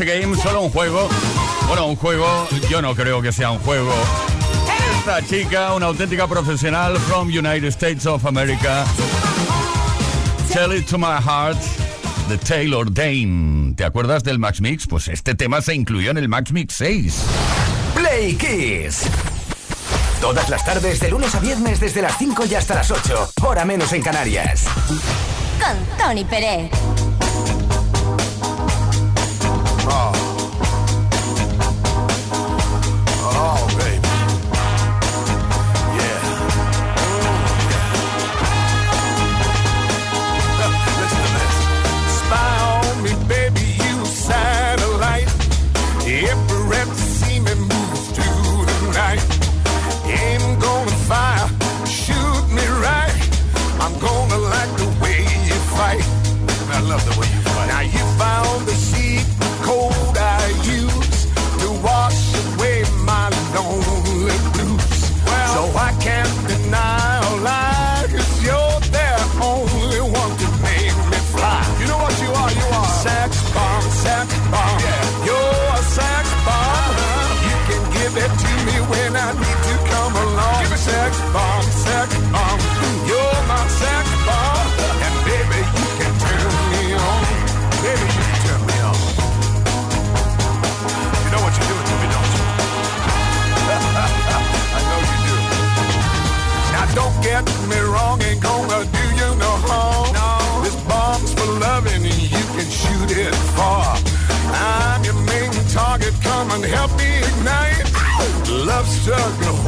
Game, solo un juego. Bueno, un juego, yo no creo que sea un juego. Esta chica, una auténtica profesional from United States of America. Tell it to my heart, the Taylor Dane. ¿Te acuerdas del Max Mix? Pues este tema se incluyó en el Max Mix 6. Play Kiss. Todas las tardes, de lunes a viernes, desde las 5 y hasta las 8, hora menos en Canarias. Con Tony Pérez. Circle.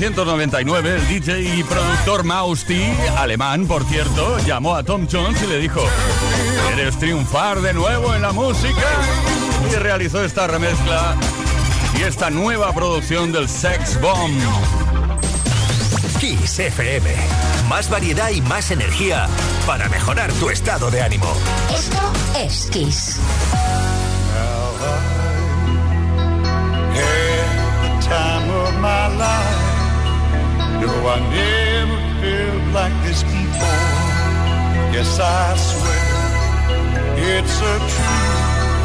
1999, el DJ y productor Mausti, alemán por cierto, llamó a Tom Jones y le dijo, ¿quieres triunfar de nuevo en la música? Y realizó esta remezcla y esta nueva producción del Sex Bomb. Kiss FM. Más variedad y más energía para mejorar tu estado de ánimo. Esto es Kiss. No, I never felt like this before. Yes, I swear it's a truth,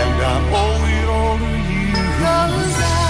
and I owe it all to you. Cause I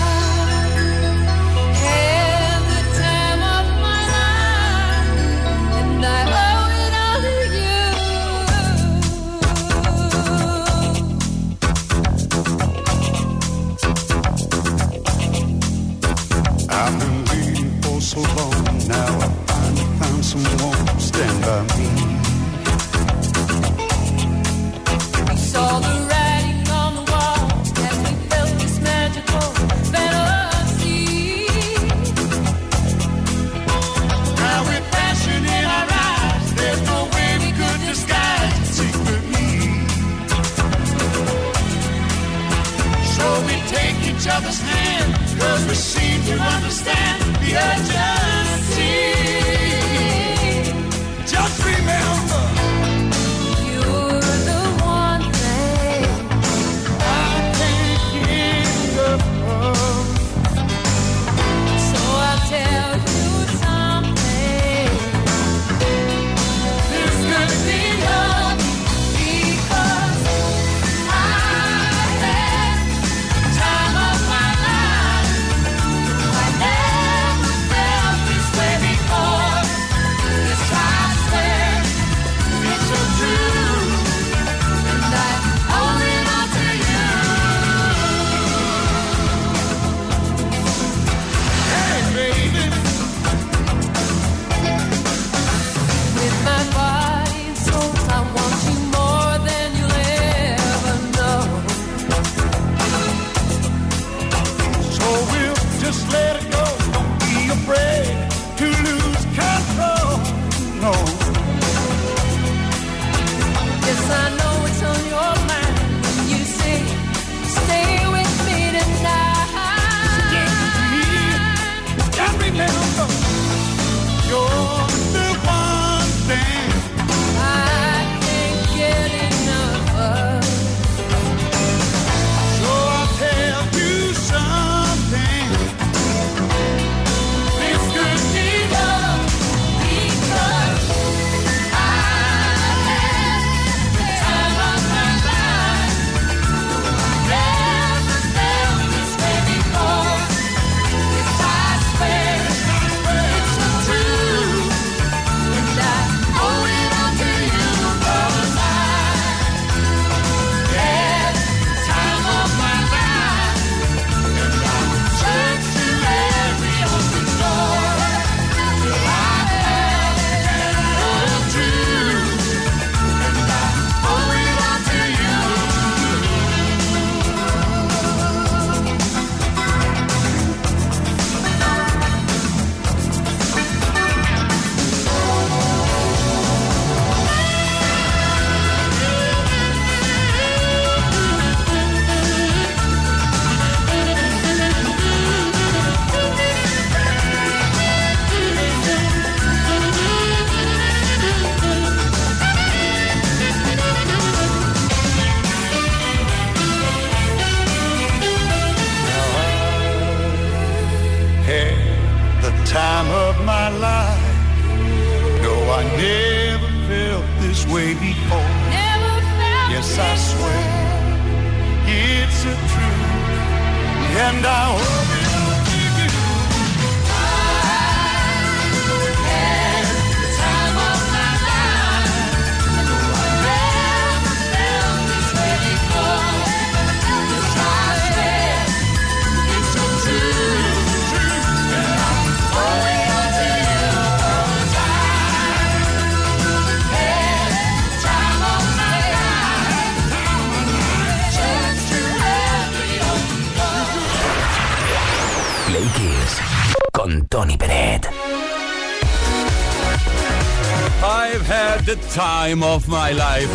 time of my life.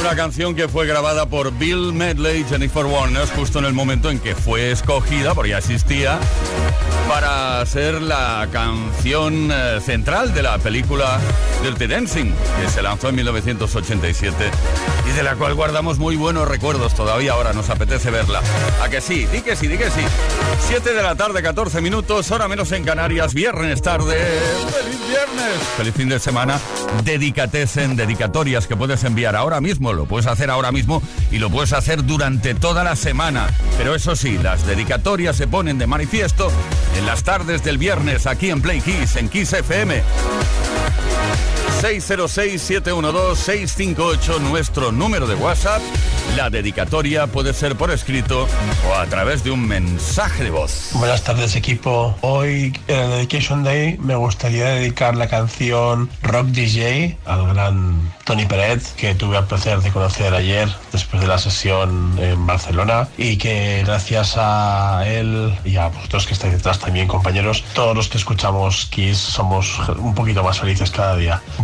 Una canción que fue grabada por Bill Medley y Jennifer Warner justo en el momento en que fue escogida, porque ya existía, para ser la canción eh, central de la película Dirty Dancing, que se lanzó en 1987 y de la cual guardamos muy buenos recuerdos todavía ahora, nos apetece verla. ¿A que sí? Di que sí, di que sí. 7 de la tarde, 14 minutos, hora menos en Canarias, viernes tarde. ¡Feliz viernes! Feliz fin de semana. Dedicatesen, dedicatorias que puedes enviar ahora mismo, lo puedes hacer ahora mismo y lo puedes hacer durante toda la semana. Pero eso sí, las dedicatorias se ponen de manifiesto en las tardes del viernes aquí en Play Kiss, en Kiss FM. 606-712-658, nuestro número de WhatsApp. La dedicatoria puede ser por escrito o a través de un mensaje de voz. Buenas tardes equipo. Hoy en el Dedication Day me gustaría dedicar la canción Rock DJ al gran Tony Peret que tuve el placer de conocer ayer después de la sesión en Barcelona y que gracias a él y a vosotros que estáis detrás también compañeros, todos los que escuchamos Kiss somos un poquito más felices cada día.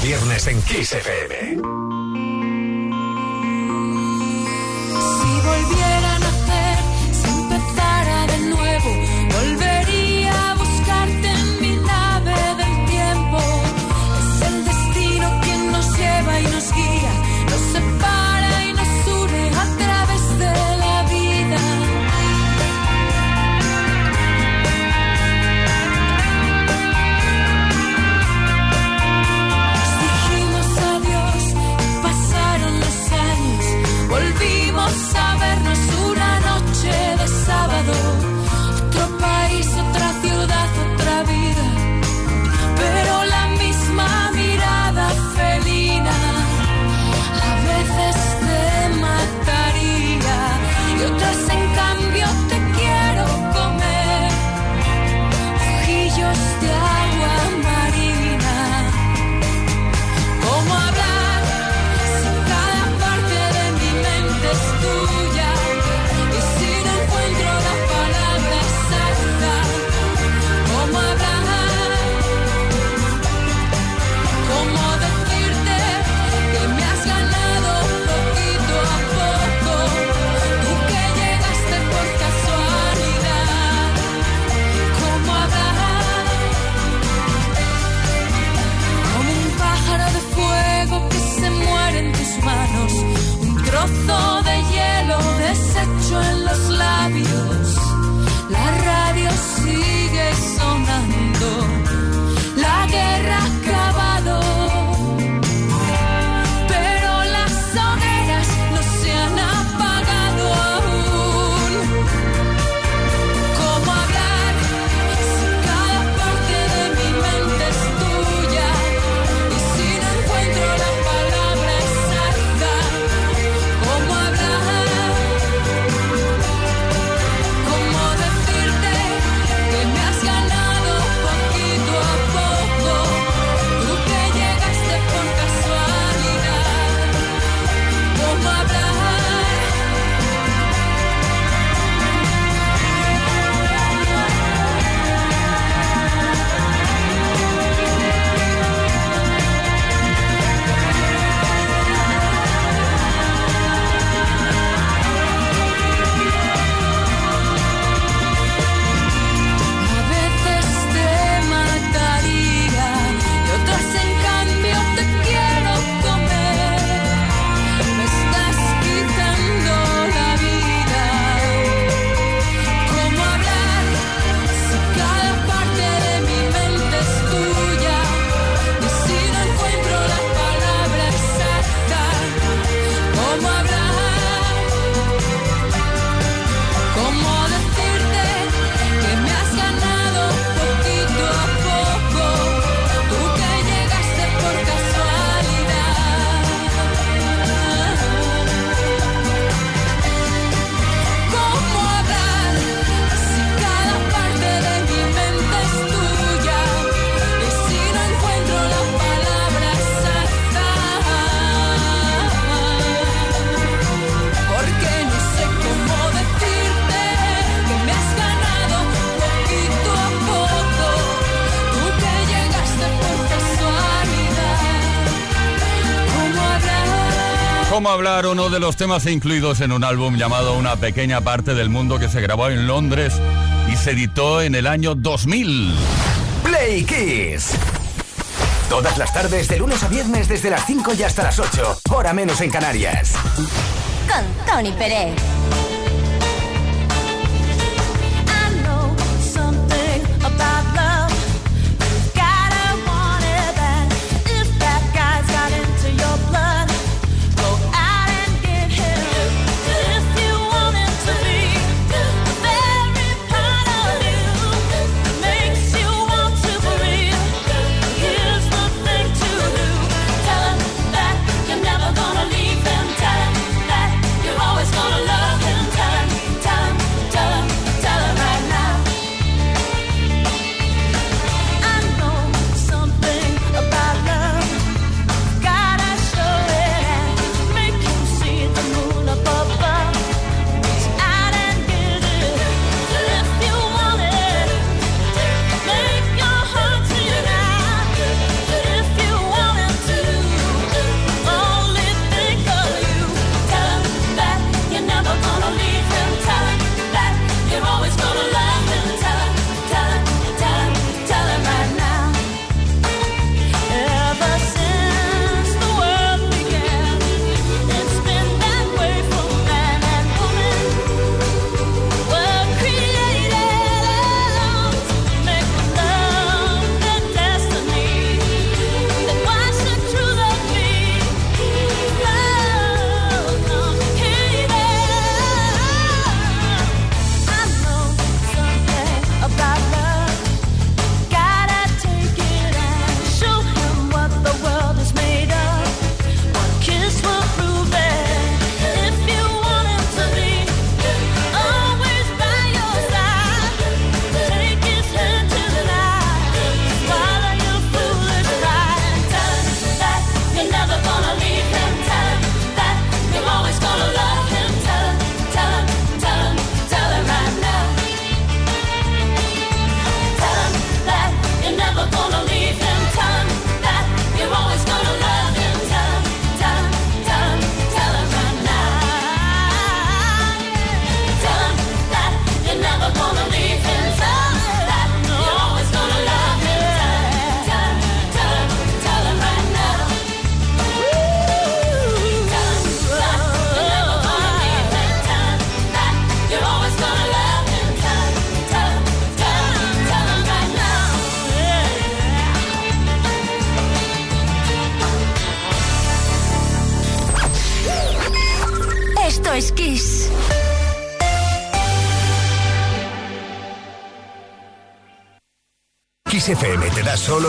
viernes en Kiss FM. hablar uno de los temas incluidos en un álbum llamado Una pequeña parte del mundo que se grabó en Londres y se editó en el año 2000. Play Kiss. Todas las tardes, de lunes a viernes, desde las 5 y hasta las 8, hora menos en Canarias. Con Tony Pérez.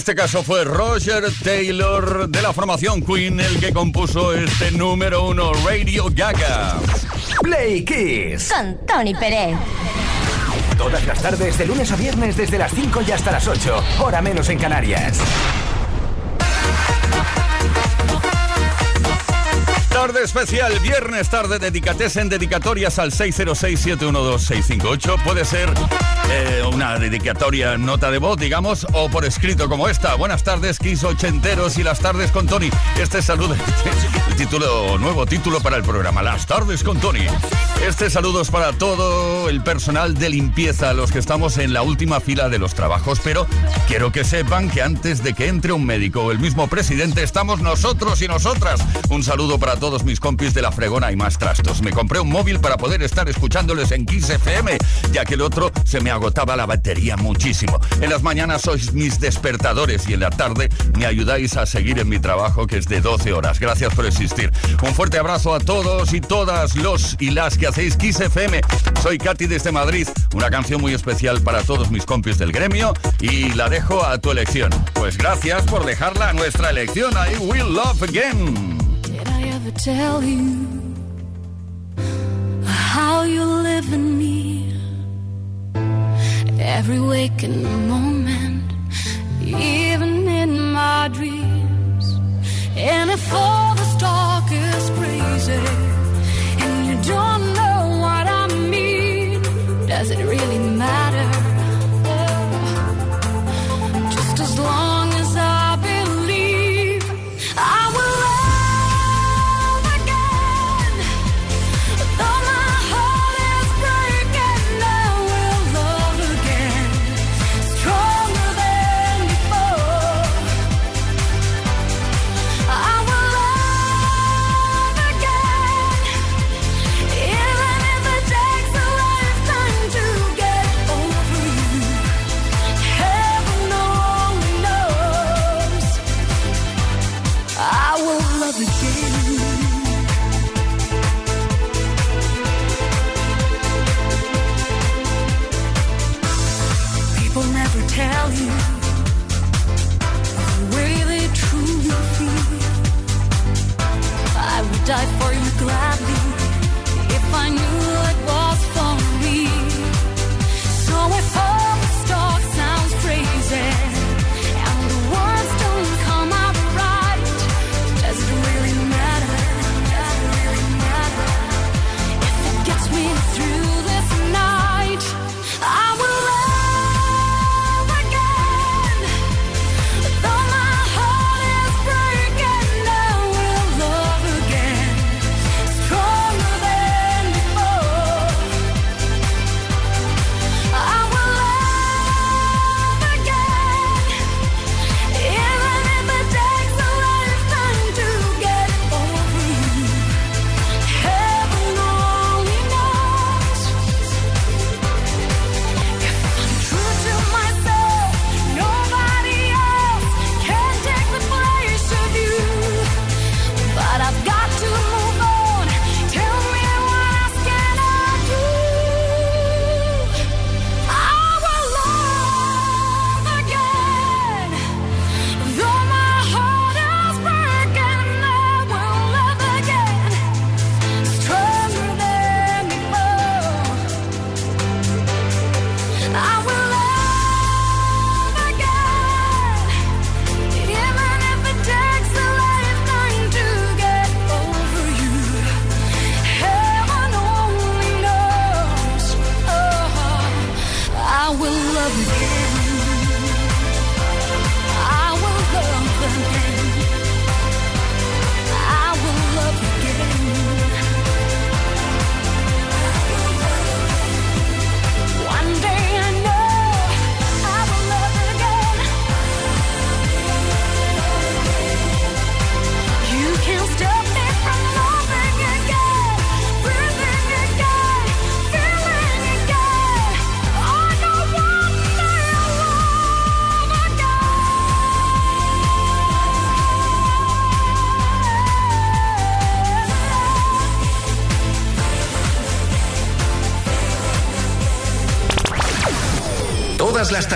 este caso fue Roger Taylor de la formación Queen el que compuso este número uno Radio Gaga. Play Kiss con Tony Pérez. Todas las tardes, de lunes a viernes, desde las 5 y hasta las 8, hora menos en Canarias. Tarde especial, viernes tarde, en dedicatorias al 606-712-658. Puede ser eh, una dedicatoria nota de voz, digamos, o por escrito como esta. Buenas tardes, Kiss Ochenteros y las tardes con Tony. Este saludo, el título, nuevo título para el programa, Las tardes con Tony. Este saludo es para todo el personal de limpieza, los que estamos en la última fila de los trabajos, pero quiero que sepan que antes de que entre un médico o el mismo presidente, estamos nosotros y nosotras. Un saludo para todos mis compis de la fregona y más trastos. Me compré un móvil para poder estar escuchándoles en Kiss FM, ya que el otro se me agotaba la batería muchísimo. En las mañanas sois mis despertadores y en la tarde me ayudáis a seguir en mi trabajo que es de 12 horas. Gracias por existir. Un fuerte abrazo a todos y todas los y las que hacéis Kiss FM. Soy Katy desde Madrid. Una canción muy especial para todos mis compis del gremio y la dejo a tu elección. Pues gracias por dejarla a nuestra elección. I will love again. Did I ever tell you how you live in me? Every waking moment, even in my dreams. And if all this talk is crazy, and you don't know what I mean, does it really matter?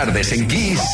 Tardes en Kiss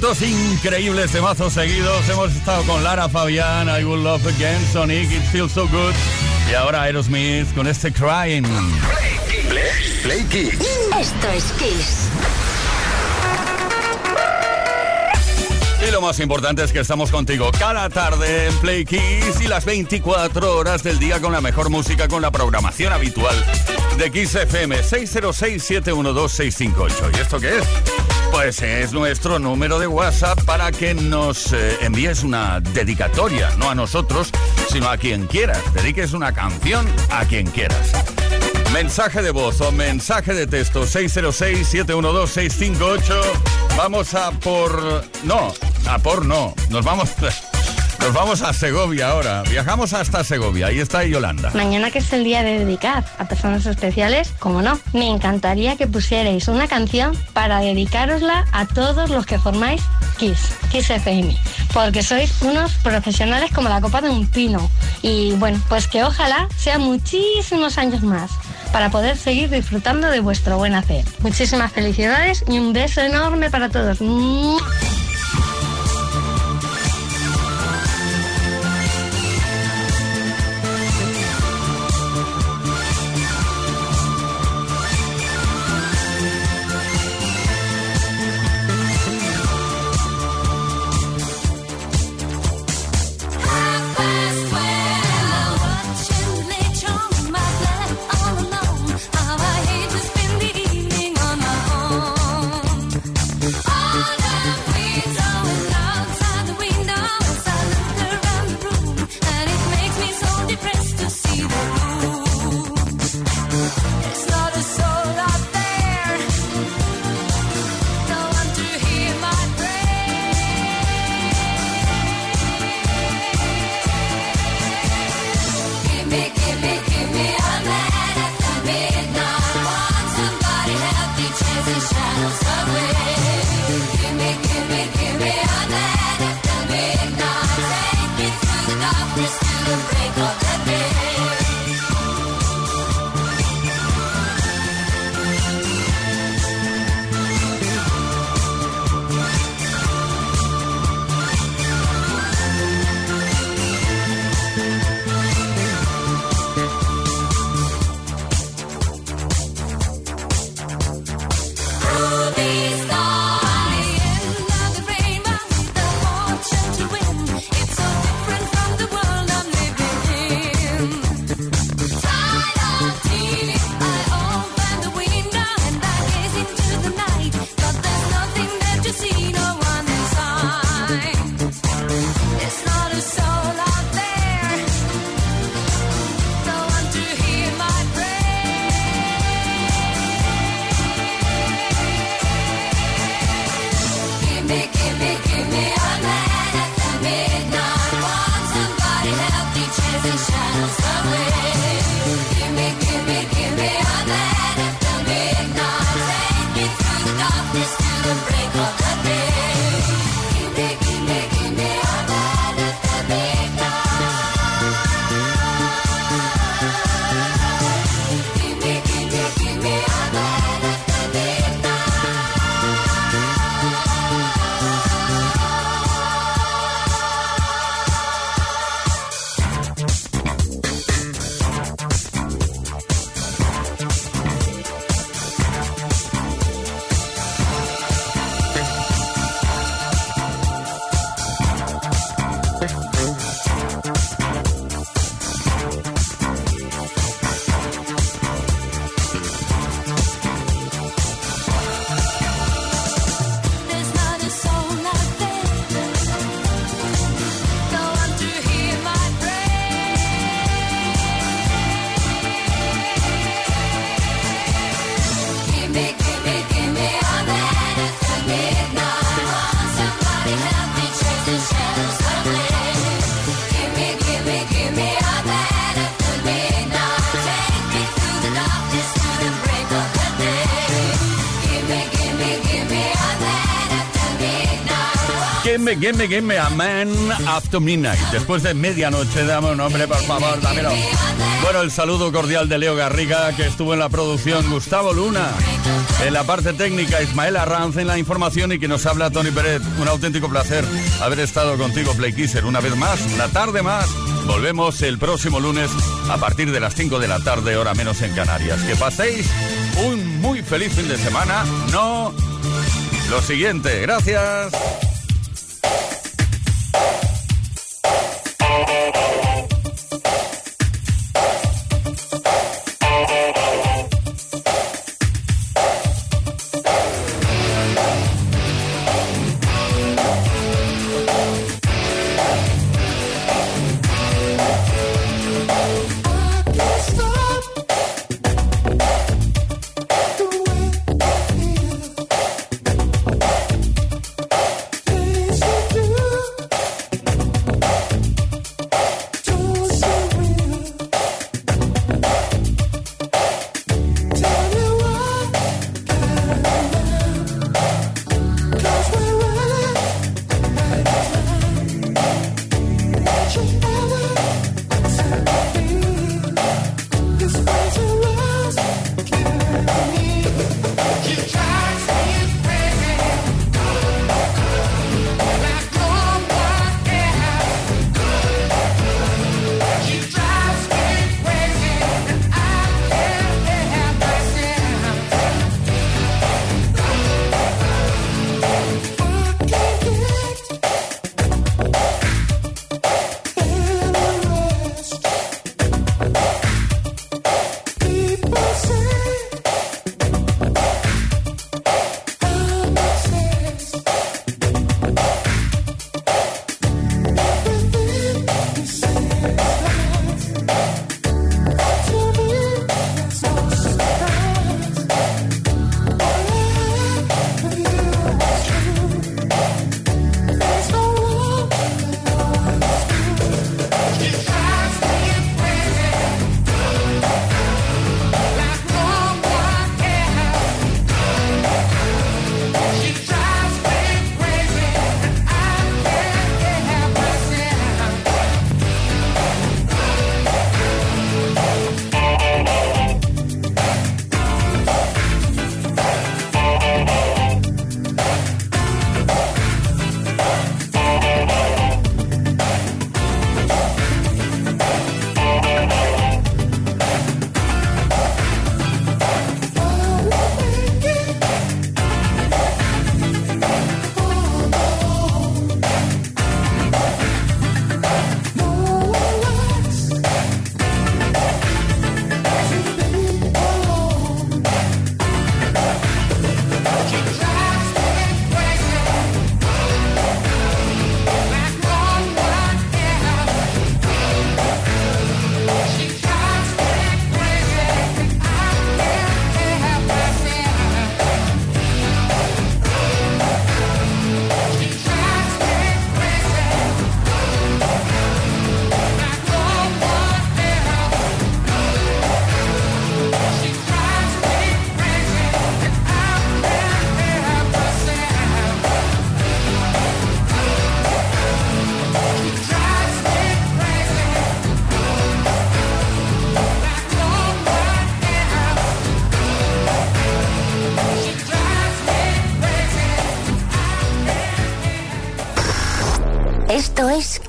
¿Cuántos increíbles temazos seguidos? Hemos estado con Lara Fabián, I Will Love Again, Sonic, It Feels So Good. Y ahora Aerosmith con este Crying. Play, Play Kids. Esto es Kiss. Y lo más importante es que estamos contigo cada tarde en Play Kiss y las 24 horas del día con la mejor música, con la programación habitual de Kiss FM 606-712-658. ¿Y esto qué es? Pues es nuestro número de WhatsApp para que nos eh, envíes una dedicatoria, no a nosotros, sino a quien quieras. Dediques una canción a quien quieras. Mensaje de voz o mensaje de texto 606-712-658. Vamos a por... No, a por no. Nos vamos... Nos vamos a Segovia ahora. Viajamos hasta Segovia. Ahí está Yolanda. Mañana que es el día de dedicar a personas especiales, como no, me encantaría que pusierais una canción para dedicárosla a todos los que formáis Kiss, Kiss FM, porque sois unos profesionales como la copa de un pino. Y bueno, pues que ojalá sean muchísimos años más para poder seguir disfrutando de vuestro buen hacer. Muchísimas felicidades y un beso enorme para todos. Gimme, gimme, gimme a man after midnight. Después de medianoche, dame un nombre, por favor, dámelo. Bueno, el saludo cordial de Leo Garriga, que estuvo en la producción, Gustavo Luna. En la parte técnica, Ismael Arranz en la información y que nos habla Tony Pérez. Un auténtico placer haber estado contigo, Play Kisser, una vez más, una tarde más. Volvemos el próximo lunes a partir de las 5 de la tarde, hora menos en Canarias. Que paséis un muy feliz fin de semana. No, lo siguiente, gracias.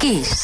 Kiss.